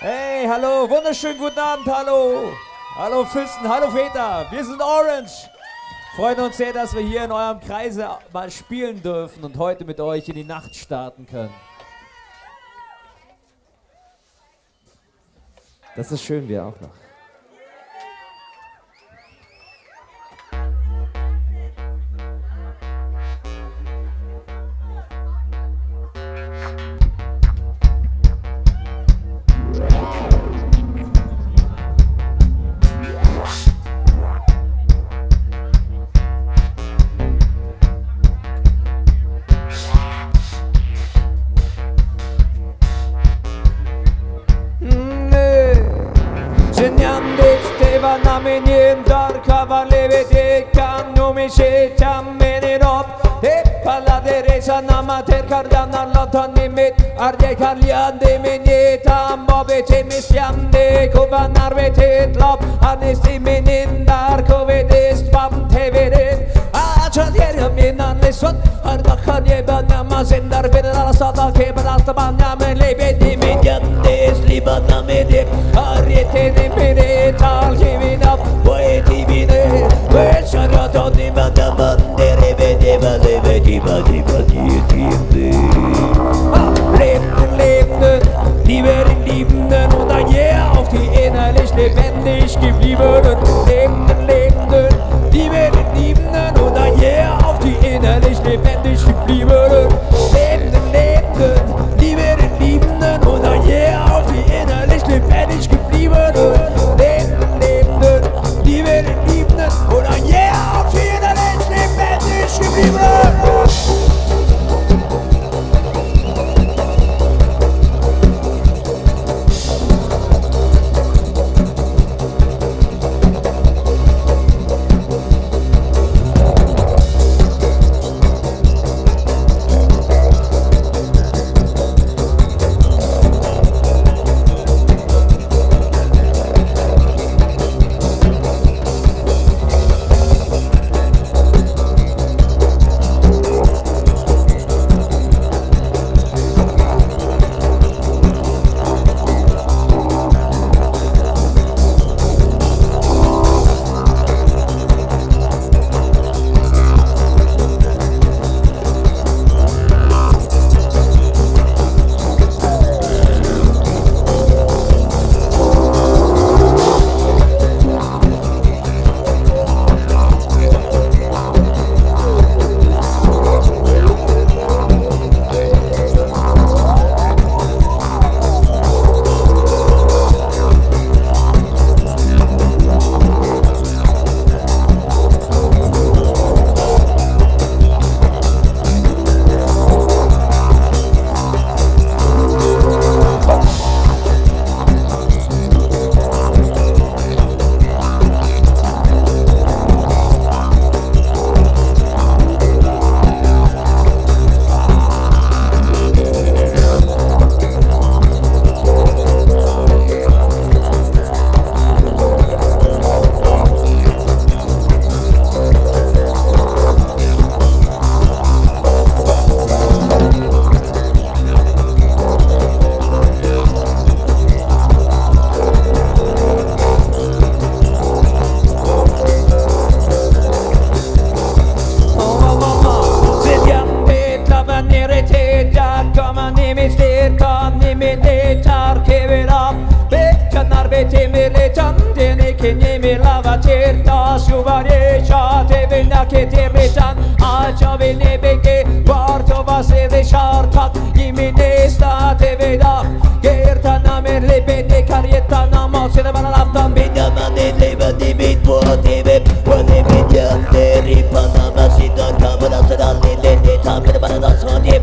Hey, hallo, wunderschönen guten Abend, hallo. Hallo Fürsten, hallo Väter, wir sind Orange. Freuen uns sehr, dass wir hier in eurem Kreise mal spielen dürfen und heute mit euch in die Nacht starten können. Das ist schön, wir auch noch. Teva namenien dar kavaleve te kanumi shetam menirop Hep paladeresa nama ter kardanar latan nimet Arde kalyan de menye tam bobe temis yande Kubanar ve tetlap anesti menin dar kovedest pam teveret Açal yerim minan lesot Ardakan yeba namazen dar vedala sadak yeba rastaman namen lebedi min yandes libana medip Ariyetini beni tal kimin ap Bu etibine Ve şaraton dimanda mandere bedi bade bedi badi badi yetimde Lebten, lebten, lieber Liebenden ein Yeah auf die innerlich lebendig gebliebenen Lebten, lebten, Leben,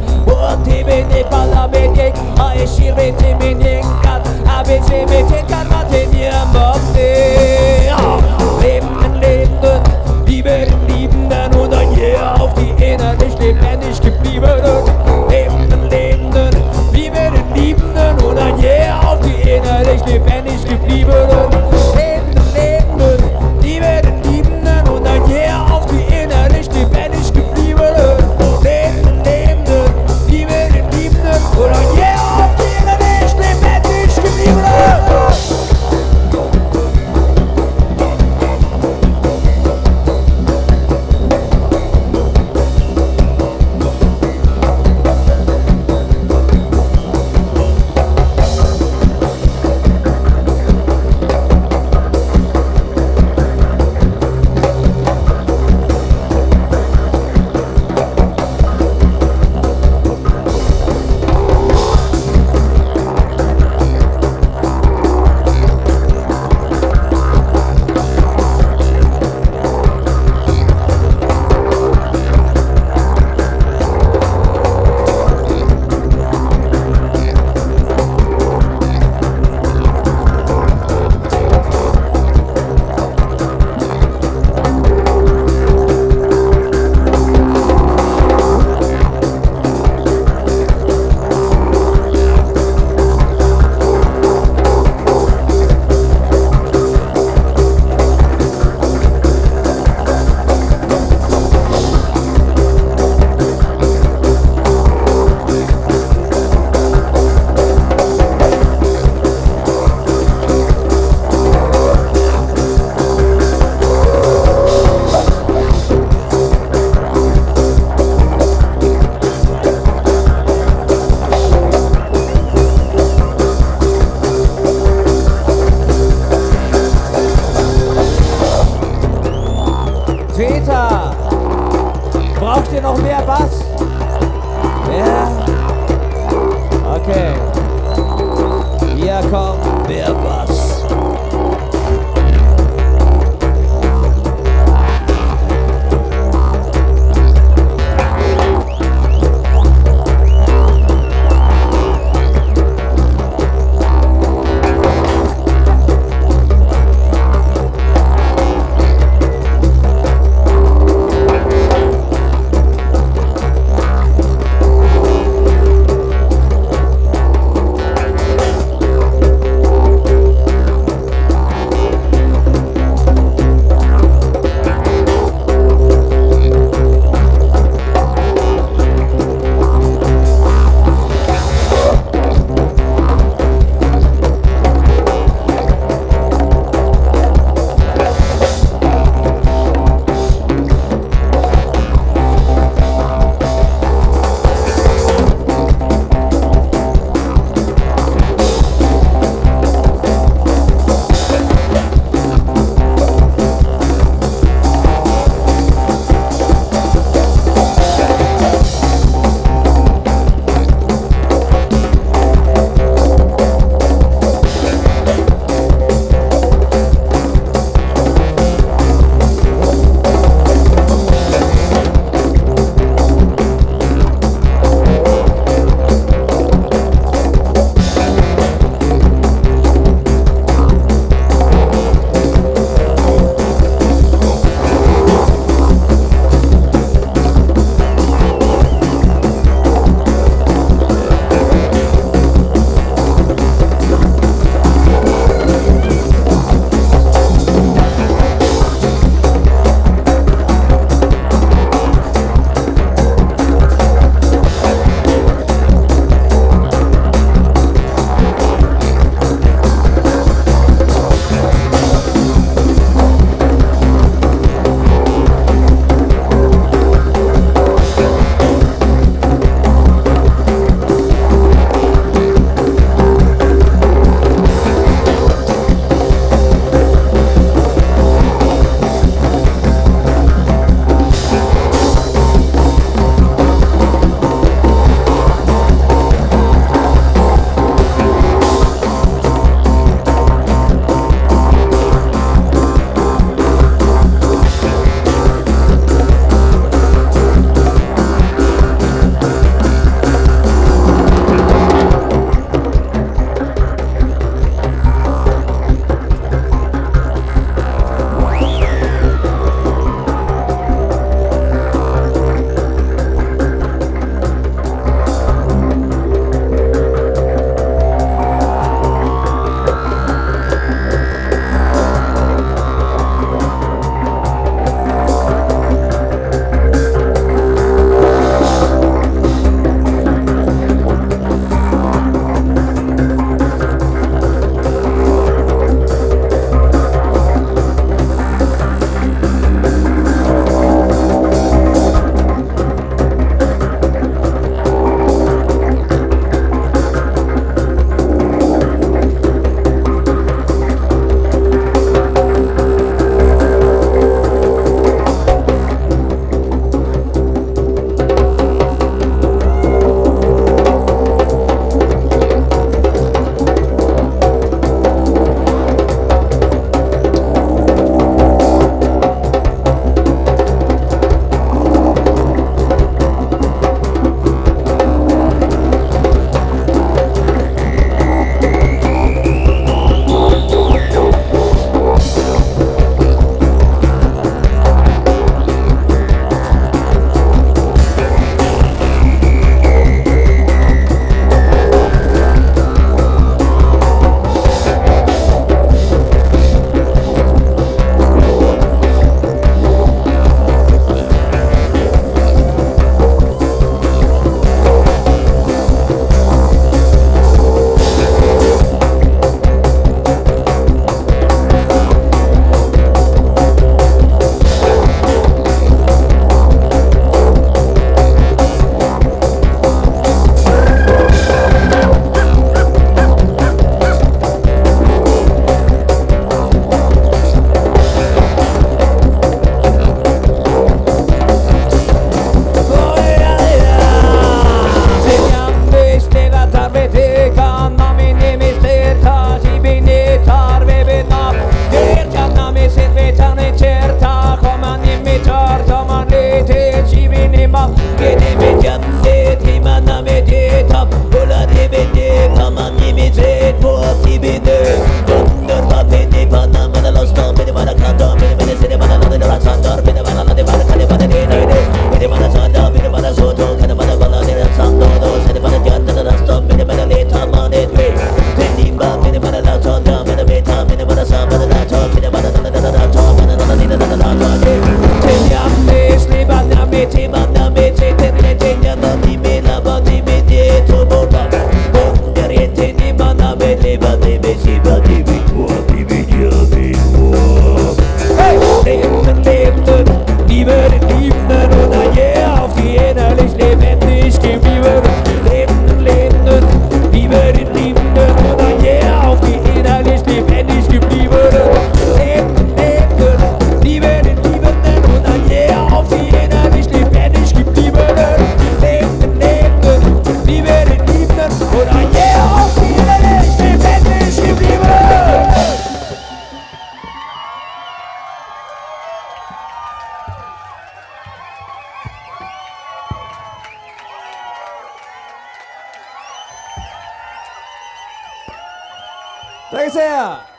나이스야